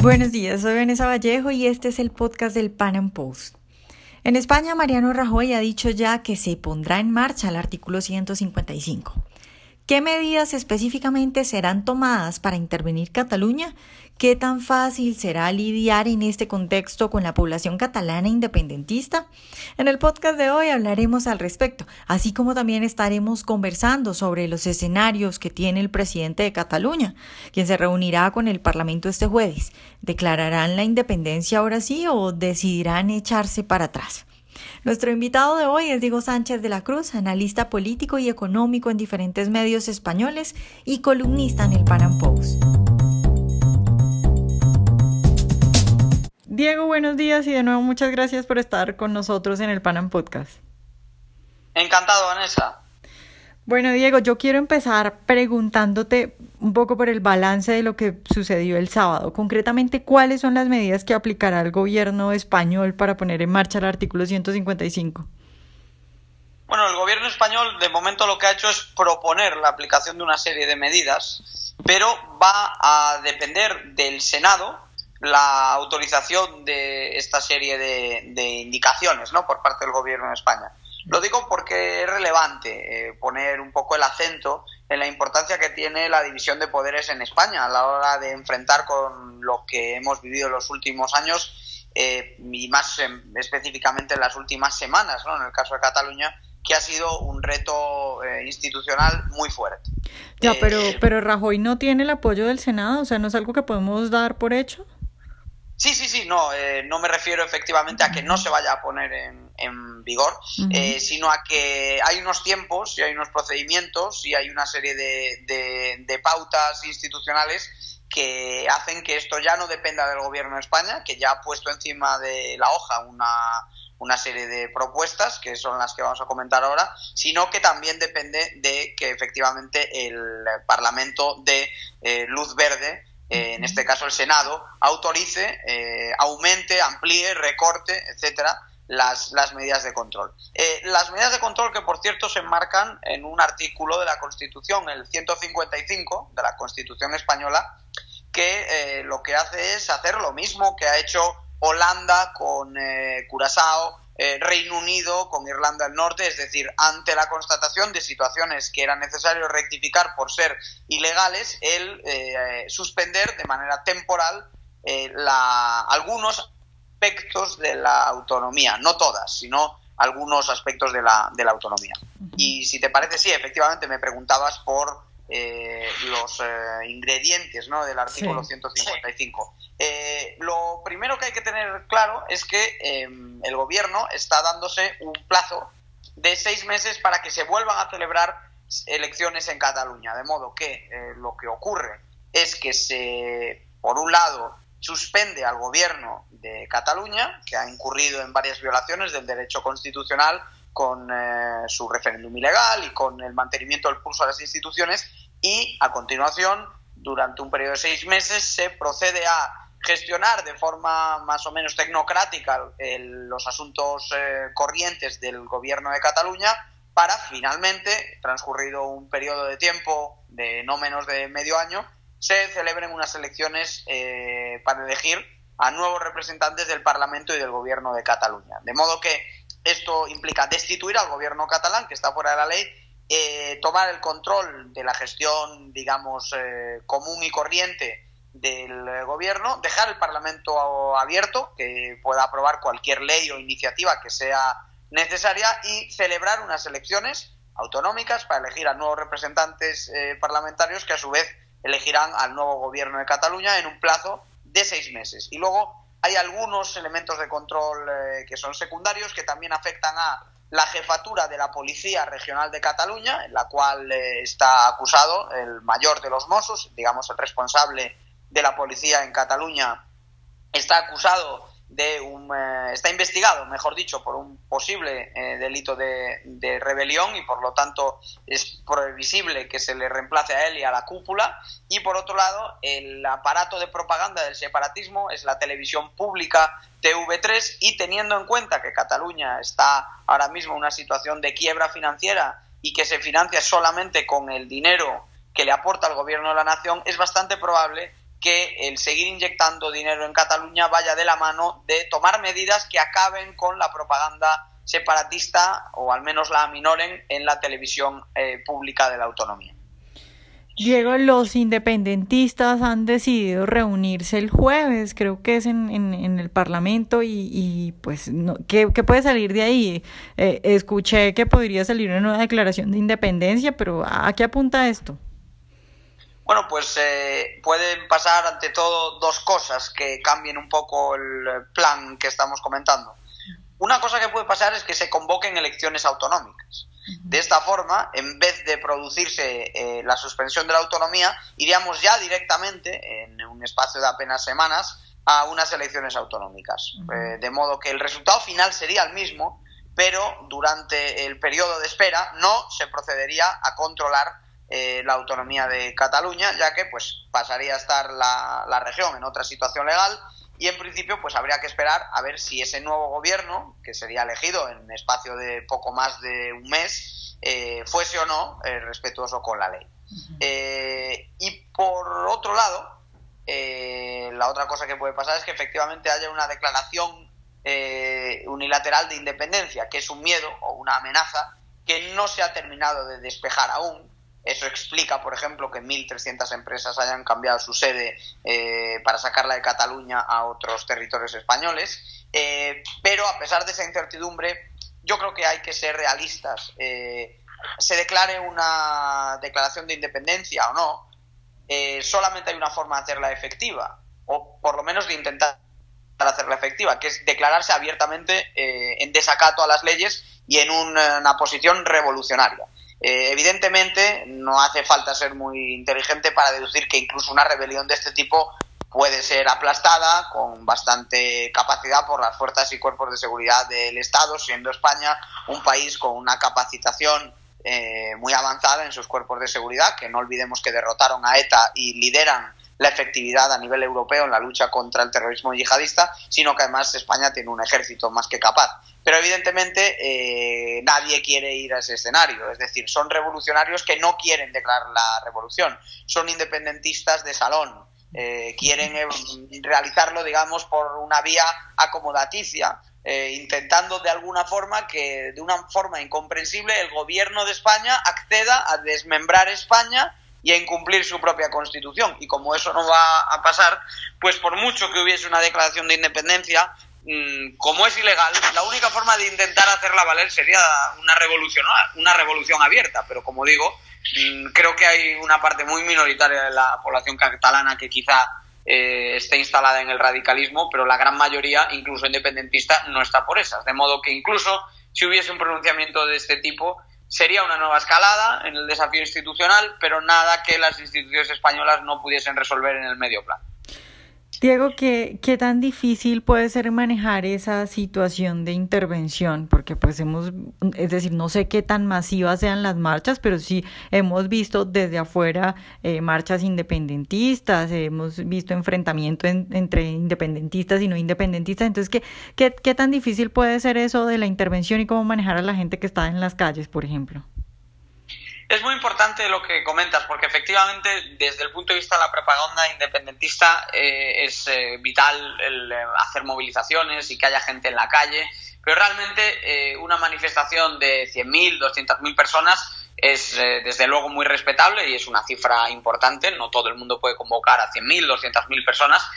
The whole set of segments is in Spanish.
Buenos días, soy Vanessa Vallejo y este es el podcast del Pan Am Post. En España, Mariano Rajoy ha dicho ya que se pondrá en marcha el artículo 155. ¿Qué medidas específicamente serán tomadas para intervenir Cataluña? ¿Qué tan fácil será lidiar en este contexto con la población catalana independentista? En el podcast de hoy hablaremos al respecto, así como también estaremos conversando sobre los escenarios que tiene el presidente de Cataluña, quien se reunirá con el Parlamento este jueves. ¿Declararán la independencia ahora sí o decidirán echarse para atrás? Nuestro invitado de hoy es Diego Sánchez de la Cruz, analista político y económico en diferentes medios españoles y columnista en el Pan Post. Diego, buenos días y de nuevo muchas gracias por estar con nosotros en el Pan Podcast. Encantado, Vanessa. Bueno, Diego, yo quiero empezar preguntándote un poco por el balance de lo que sucedió el sábado. Concretamente, ¿cuáles son las medidas que aplicará el gobierno español para poner en marcha el artículo 155? Bueno, el gobierno español de momento lo que ha hecho es proponer la aplicación de una serie de medidas, pero va a depender del Senado la autorización de esta serie de, indicaciones ¿no? por parte del gobierno de España. Lo digo porque es relevante eh, poner un poco el acento en la importancia que tiene la división de poderes en España a la hora de enfrentar con lo que hemos vivido en los últimos años eh, y más específicamente en las últimas semanas, ¿no? en el caso de Cataluña, que ha sido un reto eh, institucional muy fuerte. Ya, pero, pero Rajoy no tiene el apoyo del Senado, o sea, no es algo que podemos dar por hecho. Sí, sí, sí, no, eh, no me refiero efectivamente a que no se vaya a poner en, en vigor, eh, sino a que hay unos tiempos y hay unos procedimientos y hay una serie de, de, pautas institucionales que hacen que esto ya no dependa del gobierno de España, que ya ha puesto encima de la hoja una, una serie de propuestas, que son las que vamos a comentar ahora, sino que también depende de que efectivamente el Parlamento dé eh, luz verde eh, en este caso el Senado, autorice, eh, aumente, amplíe, recorte, etcétera, las, las medidas de control. Eh, las medidas de control que, por cierto, se enmarcan en un artículo de la Constitución, el 155 de la Constitución española, que lo que hace es hacer lo mismo que ha hecho Holanda con Curazao, eh, Reino Unido con Irlanda del Norte, es decir, ante la constatación de situaciones que era necesario rectificar por ser ilegales, el eh, suspender de manera temporal eh, la, algunos aspectos de la autonomía, no todas, sino algunos aspectos de la, de la autonomía. Y si te parece, sí, efectivamente me preguntabas por eh, los eh, ingredientes ¿no? del artículo 155. Eh, lo primero que hay que tener claro es que em, el gobierno está dándose un plazo de seis meses para que se vuelvan a celebrar elecciones en Cataluña. De modo que lo que ocurre es que se, por un lado, suspende al gobierno de Cataluña, que ha incurrido en varias violaciones del derecho constitucional con eh, su referéndum ilegal y con el mantenimiento del pulso a las instituciones. Y a continuación, durante un periodo de seis meses, se procede a gestionar de forma más o menos tecnocrática los asuntos eh, corrientes del gobierno de Cataluña para finalmente, transcurrido un periodo de tiempo de no menos de medio año, se celebren unas elecciones eh, para elegir a nuevos representantes del Parlamento y del Gobierno de Cataluña. De modo que esto implica destituir al gobierno catalán, que está fuera de la ley, eh, tomar el control de la gestión, digamos, eh, común y corriente del gobierno, dejar el Parlamento abierto, que pueda aprobar cualquier ley o iniciativa que sea necesaria y celebrar unas elecciones autonómicas para elegir a nuevos representantes eh, parlamentarios que a su vez elegirán al nuevo gobierno de Cataluña en un plazo de seis meses. Y luego hay algunos elementos de control eh, que son secundarios que también afectan a la jefatura de la Policía Regional de Cataluña, en la cual eh, está acusado el mayor de los Mossos, digamos el responsable de la policía en Cataluña, está acusado de un eh, está investigado, mejor dicho, por un posible eh, delito de, de, rebelión y por lo tanto es previsible que se le reemplace a él y a la cúpula. Y por otro lado, el aparato de propaganda del separatismo es la televisión pública TV3 y teniendo en cuenta que Cataluña está ahora mismo en una situación de quiebra financiera y que se financia solamente con el dinero que le aporta el gobierno de la nación, es bastante probable que el seguir inyectando dinero en Cataluña vaya de la mano de tomar medidas que acaben con la propaganda separatista o al menos la aminoren en la televisión eh, pública de la autonomía. Diego, los independentistas han decidido reunirse el jueves, creo que es en, en, el Parlamento, y, pues, no, ¿qué, puede salir de ahí? Eh, escuché que podría salir una nueva declaración de independencia, pero ¿a qué apunta esto? Bueno, pues eh, pueden pasar ante todo dos cosas que cambien un poco el plan que estamos comentando. Una cosa que puede pasar es que se convoquen elecciones autonómicas. De esta forma, en vez de producirse eh, la suspensión de la autonomía, iríamos ya directamente, en un espacio de apenas semanas, a unas elecciones autonómicas. Eh, de modo que el resultado final sería el mismo, pero durante el periodo de espera no se procedería a controlar eh, la autonomía de Cataluña, ya que pues pasaría a estar la, la región en otra situación legal y en principio pues habría que esperar a ver si ese nuevo gobierno, que sería elegido en espacio de poco más de un mes, eh, fuese o no eh, respetuoso con la ley. Y por otro lado, la otra cosa que puede pasar es que efectivamente haya una declaración unilateral de independencia, que es un miedo o una amenaza que no se ha terminado de despejar aún eso explica, por ejemplo, que 1.300 empresas hayan cambiado su sede eh, para sacarla de Cataluña a otros territorios españoles. Eh, pero a pesar de esa incertidumbre, yo creo que hay que ser realistas. Eh, se declare una declaración de independencia o no, solamente hay una forma de hacerla efectiva, o por lo menos de intentar hacerla efectiva, que es declararse abiertamente en desacato a las leyes y en una posición revolucionaria. Eh, evidentemente, no hace falta ser muy inteligente para deducir que incluso una rebelión de este tipo puede ser aplastada con bastante capacidad por las fuerzas y cuerpos de seguridad del Estado, siendo España un país con una capacitación eh, muy avanzada en sus cuerpos de seguridad, que no olvidemos que derrotaron a ETA y lideran la efectividad a nivel europeo en la lucha contra el terrorismo yihadista, sino que además España tiene un ejército más que capaz. Pero evidentemente eh, nadie quiere ir a ese escenario, es decir, son revolucionarios que no quieren declarar la revolución, son independentistas de salón, eh, quieren eh, realizarlo, digamos, por una vía acomodaticia, intentando de alguna forma que, de una forma incomprensible, el gobierno de España acceda a desmembrar España y a incumplir su propia constitución. Y como eso no va a pasar, pues por mucho que hubiese una declaración de independencia, mm, como es ilegal, la única forma de intentar hacerla valer sería una revolución, una revolución abierta. Pero como digo, mm, creo que hay una parte muy minoritaria de la población catalana que quizá eh, esté instalada en el radicalismo, pero la gran mayoría, incluso independentista, no está por esas. De modo que incluso si hubiese un pronunciamiento de este tipo, Sería una nueva escalada en el desafío institucional, pero nada que las instituciones españolas no pudiesen resolver en el medio plazo. Diego, ¿qué, ¿qué tan difícil puede ser manejar esa situación de intervención? Porque pues hemos, es decir, no sé qué tan masivas sean las marchas, pero sí hemos visto desde afuera eh, marchas independentistas, hemos visto enfrentamiento entre independentistas y no independentistas. Entonces, ¿qué, ¿qué, qué tan difícil puede ser eso de la intervención y cómo manejar a la gente que está en las calles, por ejemplo? Es muy importante lo que comentas, porque efectivamente, desde el punto de vista de la propaganda independentista, eh, es eh, vital el, eh, hacer movilizaciones y que haya gente en la calle, pero realmente una manifestación de 100.000, 200.000 personas es desde luego muy respetable y es una cifra importante. No todo el mundo puede convocar a 100.000, 200.000 personas,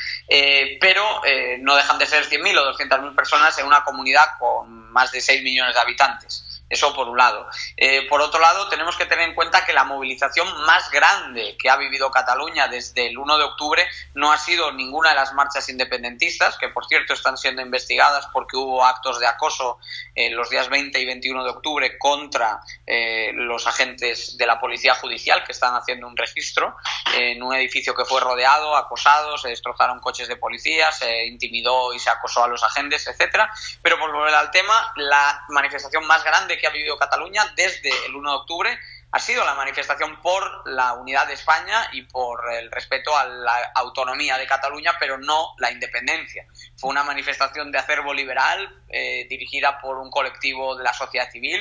pero no dejan de ser 100.000 o 200.000 personas en una comunidad con más de 6 millones de habitantes. Eso por un lado. Eh, por otro lado, tenemos que tener en cuenta que la movilización más grande que ha vivido Cataluña desde el 1 de octubre no ha sido ninguna de las marchas independentistas, que por cierto están siendo investigadas porque hubo actos de acoso en los días 20 y 21 de octubre contra eh, los agentes de la Policía Judicial que están haciendo un registro en un edificio que fue rodeado, acosado, se destrozaron coches de policía, se intimidó y se acosó a los agentes, etcétera. Pero por volver al tema, la manifestación más grande que ha vivido Cataluña desde el 1 de octubre ha sido la manifestación por la unidad de España y por el respeto a la autonomía de Cataluña, pero no la independencia. Fue una manifestación de acervo liberal eh, dirigida por un colectivo de la sociedad civil,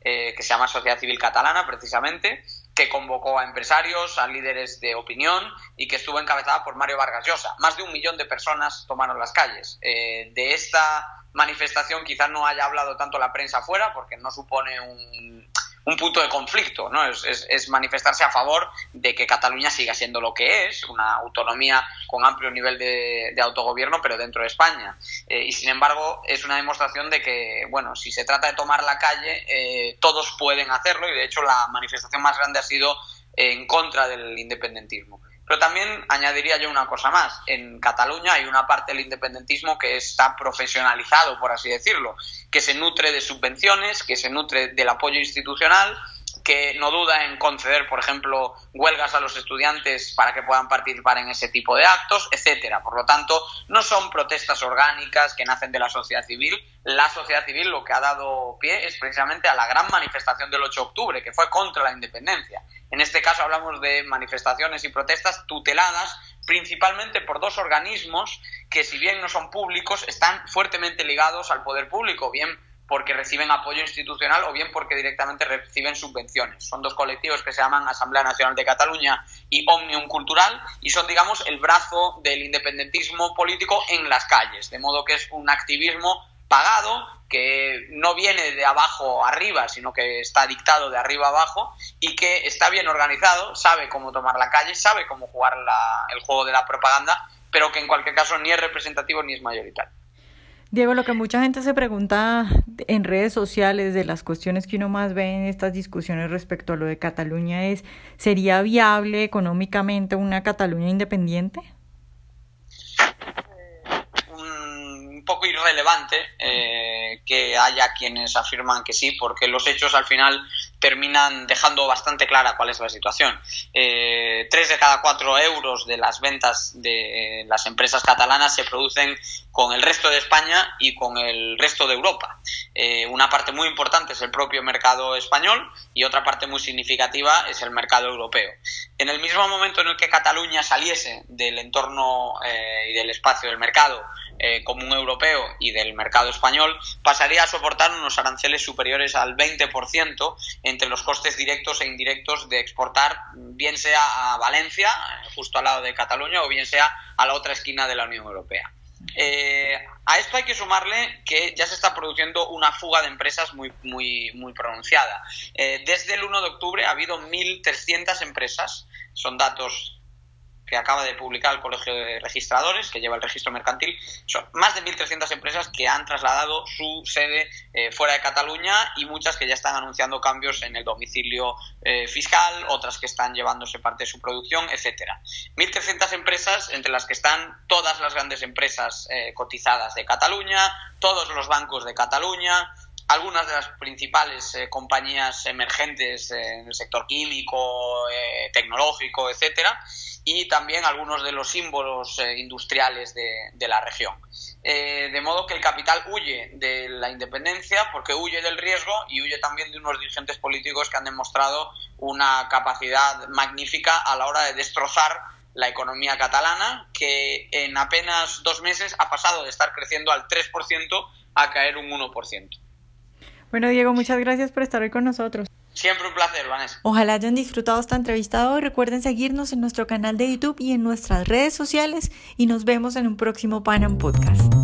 eh, que se llama Sociedad Civil Catalana, precisamente, que convocó a empresarios, a líderes de opinión y que estuvo encabezada por Mario Vargas Llosa. Más de un millón de personas tomaron las calles. Eh, de esta manifestación quizás no haya hablado tanto la prensa afuera porque no supone un, un punto de conflicto, ¿no? Es, manifestarse a favor de que Cataluña siga siendo lo que es, una autonomía con amplio nivel de, autogobierno, pero dentro de España. Eh, y sin embargo, es una demostración de que, bueno, si se trata de tomar la calle, eh, todos pueden hacerlo y de hecho la manifestación más grande ha sido en contra del independentismo. Pero también añadiría yo una cosa más. En Cataluña hay una parte del independentismo que está profesionalizado, por así decirlo, que se nutre de subvenciones, que se nutre del apoyo institucional que no duda en conceder, por ejemplo, huelgas a los estudiantes para que puedan participar en ese tipo de actos, etcétera. Por lo tanto, no son protestas orgánicas que nacen de la sociedad civil. La sociedad civil lo que ha dado pie es precisamente a la gran manifestación del 8 de octubre, que fue contra la independencia. En este caso hablamos de manifestaciones y protestas tuteladas principalmente por dos organismos que, si bien no son públicos, están fuertemente ligados al poder público, bien porque reciben apoyo institucional o bien porque directamente reciben subvenciones. Son dos colectivos que se llaman Asamblea Nacional de Cataluña y Omnium Cultural y son, digamos, el brazo del independentismo político en las calles, de modo que es un activismo pagado que no viene de abajo arriba, sino que está dictado de arriba abajo y que está bien organizado, sabe cómo tomar la calle, sabe cómo jugar el juego de la propaganda, pero que en cualquier caso ni es representativo ni es mayoritario. Diego, lo que mucha gente se pregunta en redes sociales de las cuestiones que uno más ve en estas discusiones respecto a lo de Cataluña es, ¿sería viable económicamente una Cataluña independiente? Irrelevante eh, que haya quienes afirman que sí, porque los hechos al final terminan dejando bastante clara cuál es la situación. Eh, tres de cada cuatro euros de las ventas de las empresas catalanas se producen con el resto de España y con el resto de Europa. Eh, una parte muy importante es el propio mercado español y otra parte muy significativa es el mercado europeo. En el mismo momento en el que Cataluña saliese del entorno eh, y del espacio del mercado común europeo y del mercado español, pasaría a soportar unos aranceles superiores al 20% entre los costes directos e indirectos de exportar, bien sea a Valencia, justo al lado de Cataluña, o bien sea a la otra esquina de la Unión Europea. Eh, a esto hay que sumarle que ya se está produciendo una fuga de empresas muy, muy, muy pronunciada. Eh, desde el 1 de octubre ha habido 1.300 empresas, son datos que acaba de publicar el Colegio de Registradores, que lleva el registro mercantil, son más de 1.300 empresas que han trasladado su sede eh, fuera de Cataluña y muchas que ya están anunciando cambios en el domicilio eh, fiscal, otras que están llevándose parte de su producción, etcétera. 1.300 empresas, entre las que están todas las grandes empresas eh, cotizadas de Cataluña, todos los bancos de Cataluña, algunas de las principales compañías emergentes en el sector químico, tecnológico, etcétera, y también algunos de los símbolos eh, industriales de, la región. Eh, de modo que el capital huye de la independencia porque huye del riesgo y huye también de unos dirigentes políticos que han demostrado una capacidad magnífica a la hora de destrozar la economía catalana, que en apenas dos meses ha pasado de estar creciendo al 3% a caer un 1%. Bueno, Diego, muchas gracias por estar hoy con nosotros. Siempre un placer, Vanessa. Ojalá hayan disfrutado esta entrevista hoy. Recuerden seguirnos en nuestro canal de YouTube y en nuestras redes sociales y nos vemos en un próximo Panam Podcast.